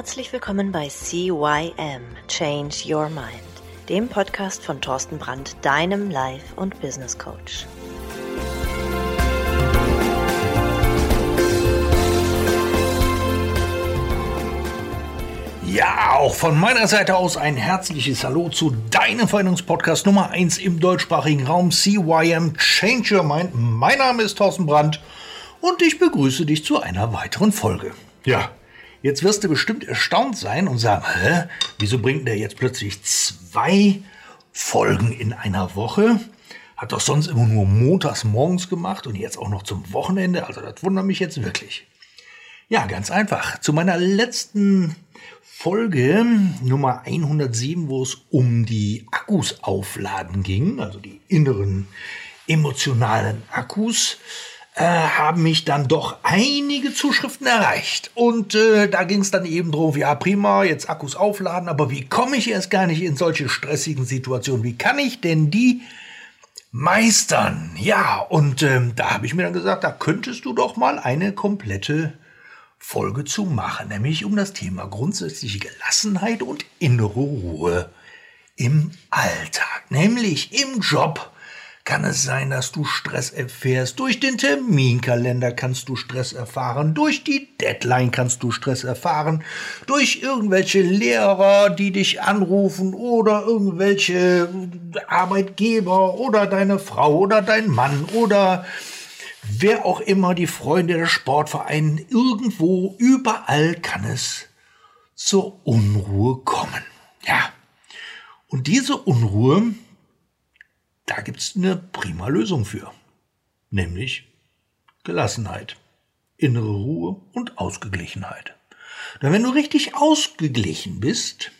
Herzlich willkommen bei CYM Change Your Mind, dem Podcast von Thorsten Brandt, deinem Life- und Business Coach. Ja, auch von meiner Seite aus ein herzliches Hallo zu deinem Veränderungspodcast Nummer 1 im deutschsprachigen Raum CYM Change Your Mind. Mein Name ist Thorsten Brandt und ich begrüße dich zu einer weiteren Folge. Ja, jetzt wirst du bestimmt erstaunt sein und sagen, hä, wieso bringt der jetzt plötzlich zwei Folgen in einer Woche? Hat doch sonst immer nur montags morgens gemacht und jetzt auch noch zum Wochenende. Also das wundert mich jetzt wirklich. Ja, ganz einfach. Zu meiner letzten Folge Nummer 107, wo es um die Akkus aufladen ging, also die inneren emotionalen Akkus, äh, haben mich dann doch einige Zuschriften erreicht. Und äh, da ging es dann eben drum, ja prima, jetzt Akkus aufladen, aber wie komme ich erst gar nicht in solche stressigen Situationen? Wie kann ich denn die meistern? Ja, und ähm, da habe ich mir dann gesagt, da könntest du doch mal eine komplette Folge zu machen, nämlich um das Thema grundsätzliche Gelassenheit und innere Ruhe im Alltag, nämlich im Job. Kann es sein, dass du Stress erfährst? Durch den Terminkalender kannst du Stress erfahren. Durch die Deadline kannst du Stress erfahren. Durch irgendwelche Lehrer, die dich anrufen oder irgendwelche Arbeitgeber oder deine Frau oder dein Mann oder wer auch immer, die Freunde der Sportvereine, irgendwo, überall kann es zur Unruhe kommen. Ja. Und diese Unruhe, da gibt's eine prima Lösung für. Nämlich Gelassenheit, innere Ruhe und Ausgeglichenheit. Denn wenn du richtig ausgeglichen bist,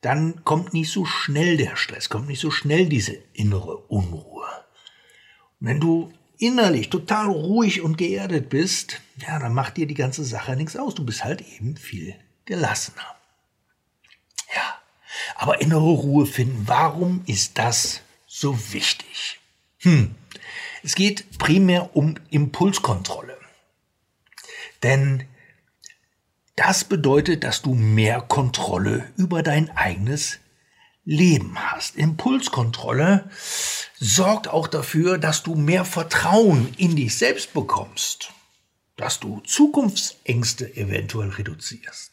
dann kommt nicht so schnell der Stress, kommt nicht so schnell diese innere Unruhe. Und wenn du innerlich total ruhig und geerdet bist, ja, dann macht dir die ganze Sache nichts aus. Du bist halt eben viel gelassener. Ja, aber innere Ruhe finden, warum ist das so wichtig? Hm, es geht primär um Impulskontrolle. Denn das bedeutet, dass du mehr Kontrolle über dein eigenes Leben hast. Impulskontrolle sorgt auch dafür, dass du mehr Vertrauen in dich selbst bekommst, dass du Zukunftsängste eventuell reduzierst,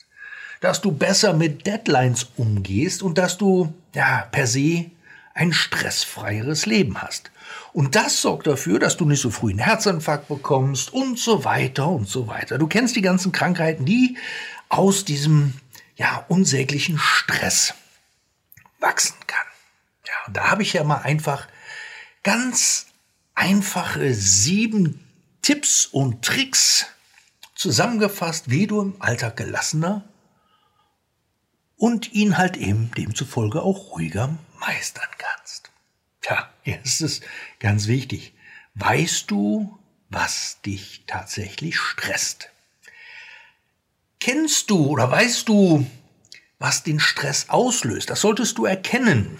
dass du besser mit Deadlines umgehst und dass du ja per se ein stressfreieres Leben hast. Und das sorgt dafür, dass du nicht so früh einen Herzinfarkt bekommst und so weiter und so weiter. Du kennst die ganzen Krankheiten, die aus diesem ja unsäglichen Stress wachsen kann. Ja, und da habe ich ja mal einfach ganz einfache sieben Tipps und Tricks zusammengefasst, wie du im Alltag gelassener und ihn halt eben demzufolge auch ruhiger meistern kannst. Tja, hier ist es ganz wichtig. Weißt du, was dich tatsächlich stresst? Kennst du oder weißt du, was den Stress auslöst? Das solltest du erkennen.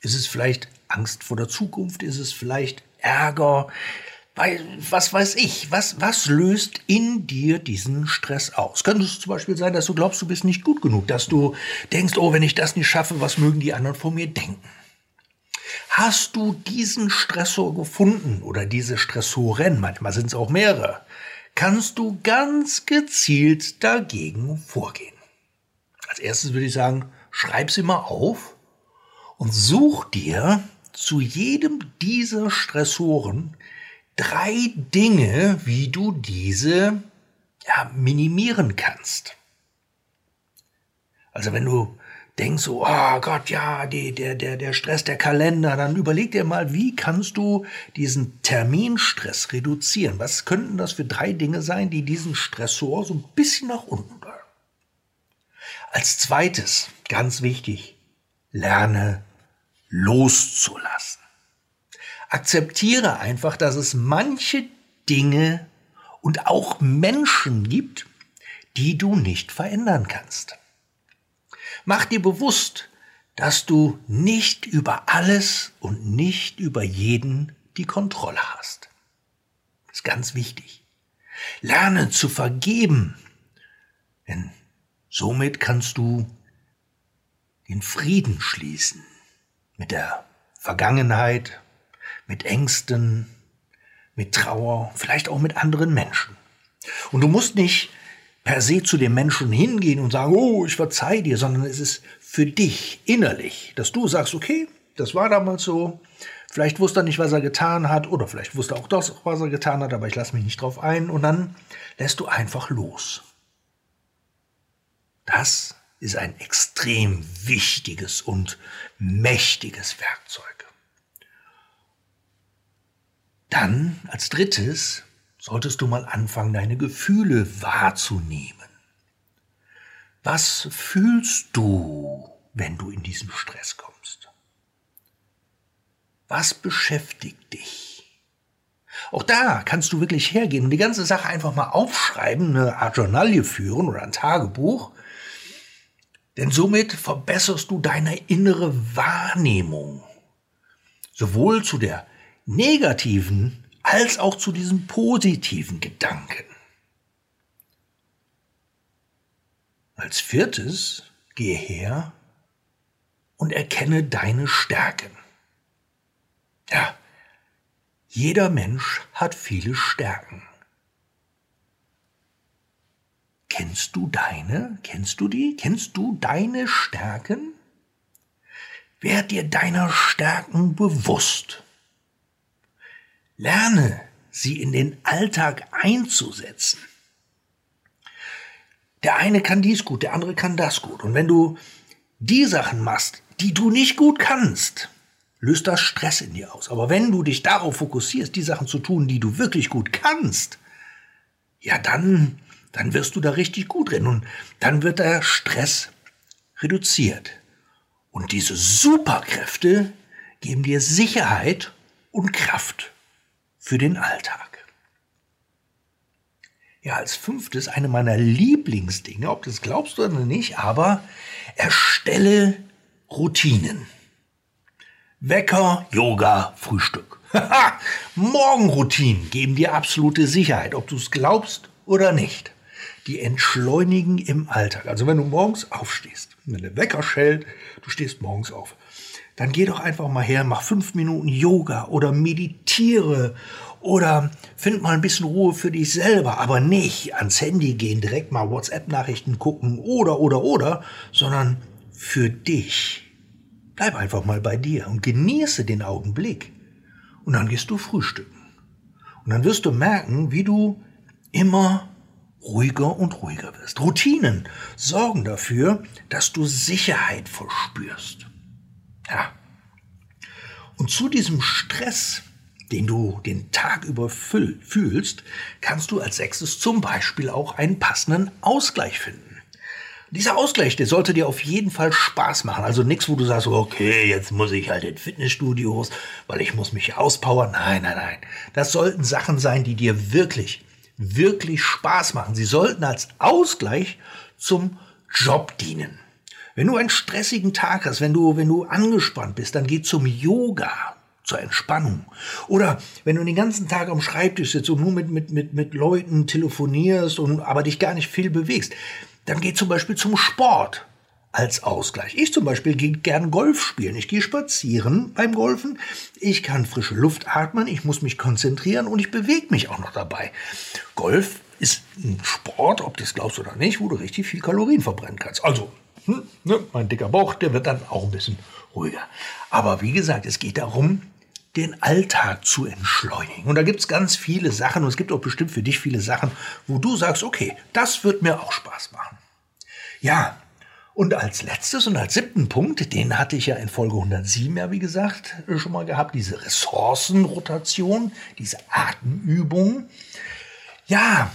Ist es vielleicht Angst vor der Zukunft? Ist es vielleicht Ärger? Was weiß ich? Was, was löst in dir diesen Stress aus? Könnte es zum Beispiel sein, dass du glaubst, du bist nicht gut genug, dass du denkst, oh, wenn ich das nicht schaffe, was mögen die anderen von mir denken? Hast du diesen Stressor gefunden oder diese Stressoren, manchmal sind es auch mehrere, kannst du ganz gezielt dagegen vorgehen. Als erstes würde ich sagen, schreib sie mal auf und such dir zu jedem dieser Stressoren drei Dinge, wie du diese ja, minimieren kannst. Also wenn du denkst so, oh Gott, ja, die, der, der, der Stress, der Kalender, dann überleg dir mal, wie kannst du diesen Terminstress reduzieren? Was könnten das für drei Dinge sein, die diesen Stressor so ein bisschen nach unten bringen? Als zweites, ganz wichtig, lerne loszulassen. Akzeptiere einfach, dass es manche Dinge und auch Menschen gibt, die du nicht verändern kannst. Mach dir bewusst, dass du nicht über alles und nicht über jeden die Kontrolle hast. Das ist ganz wichtig. Lerne zu vergeben. Denn Somit kannst du den Frieden schließen mit der Vergangenheit, mit Ängsten, mit Trauer, vielleicht auch mit anderen Menschen. Und du musst nicht per se zu dem Menschen hingehen und sagen, oh, ich verzeih dir, sondern es ist für dich innerlich, dass du sagst, okay, das war damals so, vielleicht wusste er nicht, was er getan hat, oder vielleicht wusste er auch das, was er getan hat, aber ich lasse mich nicht drauf ein, und dann lässt du einfach los. Das ist ein extrem wichtiges und mächtiges Werkzeug. Dann als drittes solltest du mal anfangen, deine Gefühle wahrzunehmen. Was fühlst du, wenn du in diesen Stress kommst? Was beschäftigt dich? Auch da kannst du wirklich hergehen und die ganze Sache einfach mal aufschreiben, eine Art Journalie führen oder ein Tagebuch denn somit verbesserst du deine innere Wahrnehmung. Sowohl zu der negativen als auch zu diesen positiven Gedanken. Als viertes gehe her und erkenne deine Stärken. Ja, jeder Mensch hat viele Stärken. Kennst du deine? Kennst du die? Kennst du deine Stärken? Werd dir deiner Stärken bewusst. Lerne sie in den Alltag einzusetzen. Der eine kann dies gut, der andere kann das gut. Und wenn du die Sachen machst, die du nicht gut kannst, löst das Stress in dir aus. Aber wenn du dich darauf fokussierst, die Sachen zu tun, die du wirklich gut kannst, ja, dann dann wirst du da richtig gut drin und dann wird der Stress reduziert. Und diese Superkräfte geben dir Sicherheit und Kraft für den Alltag. Ja, als fünftes eine meiner Lieblingsdinge, ob das glaubst du oder nicht, aber erstelle Routinen. Wecker, Yoga, Frühstück. Morgenroutinen geben dir absolute Sicherheit, ob du es glaubst oder nicht die entschleunigen im Alltag. Also wenn du morgens aufstehst, wenn der Wecker schellt, du stehst morgens auf, dann geh doch einfach mal her, mach fünf Minuten Yoga oder meditiere oder find mal ein bisschen Ruhe für dich selber, aber nicht ans Handy gehen, direkt mal WhatsApp-Nachrichten gucken oder, oder, oder, sondern für dich. Bleib einfach mal bei dir und genieße den Augenblick. Und dann gehst du frühstücken. Und dann wirst du merken, wie du immer ruhiger und ruhiger wirst. Routinen sorgen dafür, dass du Sicherheit verspürst. Ja. Und zu diesem Stress, den du den Tag über fühlst, kannst du als sechstes zum Beispiel auch einen passenden Ausgleich finden. Dieser Ausgleich, der sollte dir auf jeden Fall Spaß machen. Also nichts, wo du sagst, okay, jetzt muss ich halt in Fitnessstudios, weil ich muss mich auspowern. Nein, nein, nein. Das sollten Sachen sein, die dir wirklich wirklich Spaß machen. Sie sollten als Ausgleich zum Job dienen. Wenn du einen stressigen Tag hast, wenn du, wenn du angespannt bist, dann geh zum Yoga, zur Entspannung. Oder wenn du den ganzen Tag am Schreibtisch sitzt und nur mit, mit, mit, mit Leuten telefonierst und aber dich gar nicht viel bewegst, dann geh zum Beispiel zum Sport als Ausgleich. Ich zum Beispiel gehe gern Golf spielen. Ich gehe spazieren beim Golfen. Ich kann frische Luft atmen. Ich muss mich konzentrieren und ich bewege mich auch noch dabei. Golf ist ein Sport, ob du es glaubst oder nicht, wo du richtig viel Kalorien verbrennen kannst. Also, hm, ne, mein dicker Bauch, der wird dann auch ein bisschen ruhiger. Aber wie gesagt, es geht darum, den Alltag zu entschleunigen. Und da gibt es ganz viele Sachen und es gibt auch bestimmt für dich viele Sachen, wo du sagst, okay, das wird mir auch Spaß machen. Ja, und als letztes und als siebten Punkt, den hatte ich ja in Folge 107 ja, wie gesagt, schon mal gehabt, diese Ressourcenrotation, diese Atemübung. Ja,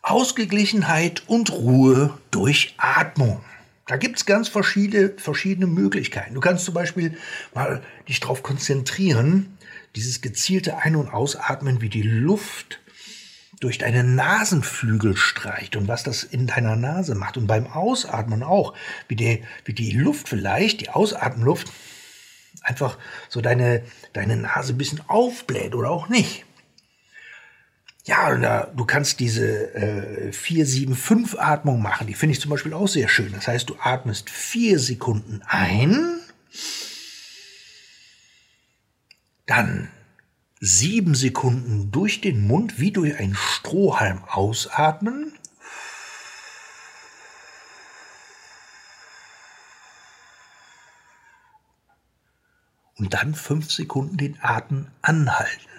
Ausgeglichenheit und Ruhe durch Atmung. Da gibt es ganz verschiedene, verschiedene Möglichkeiten. Du kannst zum Beispiel mal dich darauf konzentrieren, dieses gezielte Ein- und Ausatmen, wie die Luft durch deine Nasenflügel streicht und was das in deiner Nase macht und beim Ausatmen auch, wie die, wie die Luft vielleicht, die Ausatmenluft, einfach so deine, deine Nase ein bisschen aufbläht oder auch nicht. Ja, du kannst diese äh, 4-7-5-Atmung machen. Die finde ich zum Beispiel auch sehr schön. Das heißt, du atmest vier Sekunden ein, dann sieben Sekunden durch den Mund wie durch einen Strohhalm ausatmen. Und dann fünf Sekunden den Atem anhalten.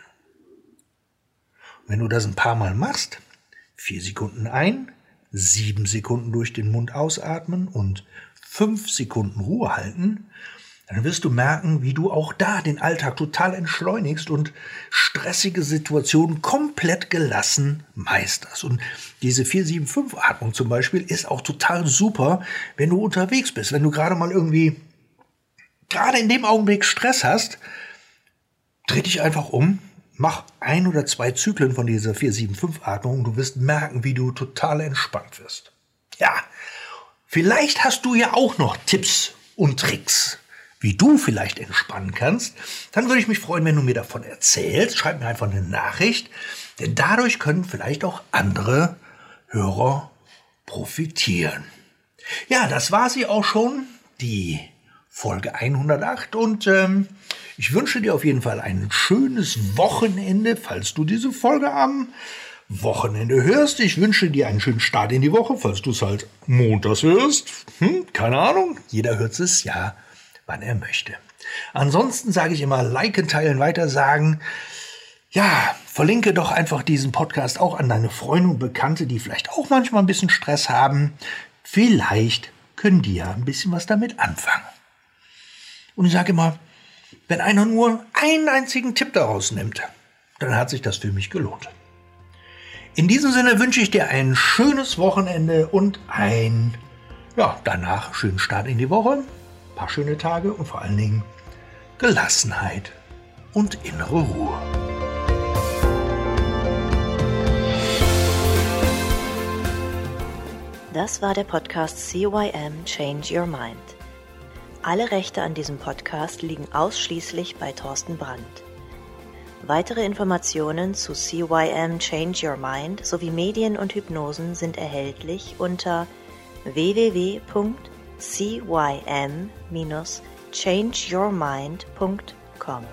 Wenn du das ein paar Mal machst, vier Sekunden ein, sieben Sekunden durch den Mund ausatmen und fünf Sekunden Ruhe halten, dann wirst du merken, wie du auch da den Alltag total entschleunigst und stressige Situationen komplett gelassen meisterst. Und diese 4-7-5-Atmung zum Beispiel ist auch total super, wenn du unterwegs bist, wenn du gerade mal irgendwie, gerade in dem Augenblick Stress hast, dreh dich einfach um, Mach ein oder zwei Zyklen von dieser 4-7-5-Atmung und du wirst merken, wie du total entspannt wirst. Ja, vielleicht hast du ja auch noch Tipps und Tricks, wie du vielleicht entspannen kannst. Dann würde ich mich freuen, wenn du mir davon erzählst. Schreib mir einfach eine Nachricht, denn dadurch können vielleicht auch andere Hörer profitieren. Ja, das war sie auch schon, die Folge 108 und ähm, ich wünsche dir auf jeden Fall ein schönes Wochenende, falls du diese Folge am Wochenende hörst. Ich wünsche dir einen schönen Start in die Woche, falls du es halt montags hörst. Hm, keine Ahnung. Jeder hört es ja, wann er möchte. Ansonsten sage ich immer, liken, teilen, weitersagen. Ja, verlinke doch einfach diesen Podcast auch an deine Freunde und Bekannte, die vielleicht auch manchmal ein bisschen Stress haben. Vielleicht können die ja ein bisschen was damit anfangen. Und ich sage immer, wenn einer nur einen einzigen Tipp daraus nimmt, dann hat sich das für mich gelohnt. In diesem Sinne wünsche ich dir ein schönes Wochenende und ein, ja, danach schönen Start in die Woche, ein paar schöne Tage und vor allen Dingen Gelassenheit und innere Ruhe. Das war der Podcast CYM Change Your Mind. Alle Rechte an diesem Podcast liegen ausschließlich bei Thorsten Brandt. Weitere Informationen zu CYM Change Your Mind sowie Medien und Hypnosen sind erhältlich unter www.cym-changeyourmind.com.